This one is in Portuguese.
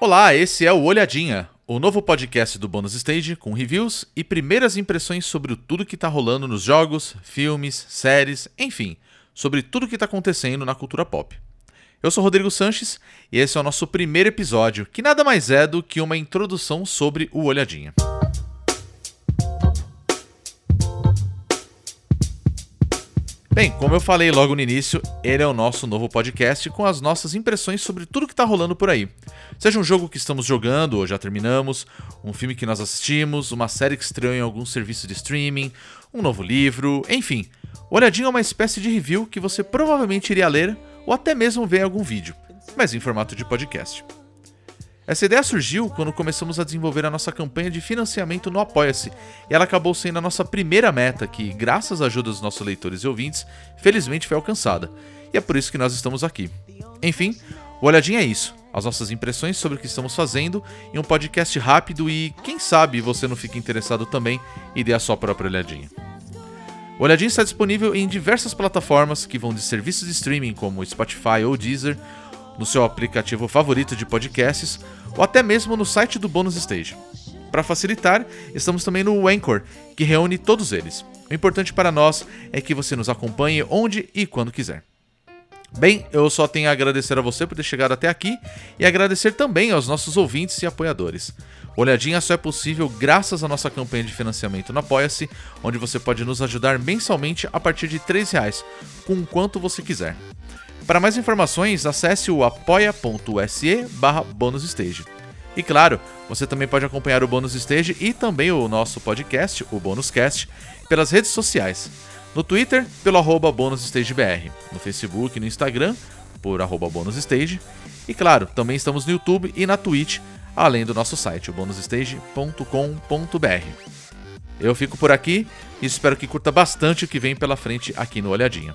Olá, esse é o Olhadinha, o novo podcast do Bonus Stage com reviews e primeiras impressões sobre tudo que tá rolando nos jogos, filmes, séries, enfim, sobre tudo que tá acontecendo na cultura pop. Eu sou Rodrigo Sanches e esse é o nosso primeiro episódio, que nada mais é do que uma introdução sobre o Olhadinha. Bem, como eu falei logo no início, ele é o nosso novo podcast com as nossas impressões sobre tudo que está rolando por aí. Seja um jogo que estamos jogando ou já terminamos, um filme que nós assistimos, uma série que estreou em algum serviço de streaming, um novo livro, enfim. Olhadinho é uma espécie de review que você provavelmente iria ler ou até mesmo ver em algum vídeo, mas em formato de podcast. Essa ideia surgiu quando começamos a desenvolver a nossa campanha de financiamento no Apoia-se, e ela acabou sendo a nossa primeira meta, que, graças à ajuda dos nossos leitores e ouvintes, felizmente foi alcançada. E é por isso que nós estamos aqui. Enfim, o Olhadinha é isso, as nossas impressões sobre o que estamos fazendo em um podcast rápido e, quem sabe, você não fica interessado também e dê a sua própria olhadinha. O Olhadinha está disponível em diversas plataformas que vão de serviços de streaming como Spotify ou Deezer, no seu aplicativo favorito de podcasts ou até mesmo no site do Bônus Stage. Para facilitar, estamos também no Anchor, que reúne todos eles. O importante para nós é que você nos acompanhe onde e quando quiser. Bem, eu só tenho a agradecer a você por ter chegado até aqui e agradecer também aos nossos ouvintes e apoiadores. Olhadinha só é possível graças à nossa campanha de financiamento no Apoia-se, onde você pode nos ajudar mensalmente a partir de R$ reais, com quanto você quiser. Para mais informações, acesse o apoia.se barra bonusstage. E claro, você também pode acompanhar o Bônus Stage e também o nosso podcast, o Bônus Cast, pelas redes sociais. No Twitter, pelo arroba BônusStageBR. No Facebook e no Instagram, por arroba BônusStage. E claro, também estamos no YouTube e na Twitch, além do nosso site, o bonusstage.com.br. Eu fico por aqui e espero que curta bastante o que vem pela frente aqui no Olhadinha.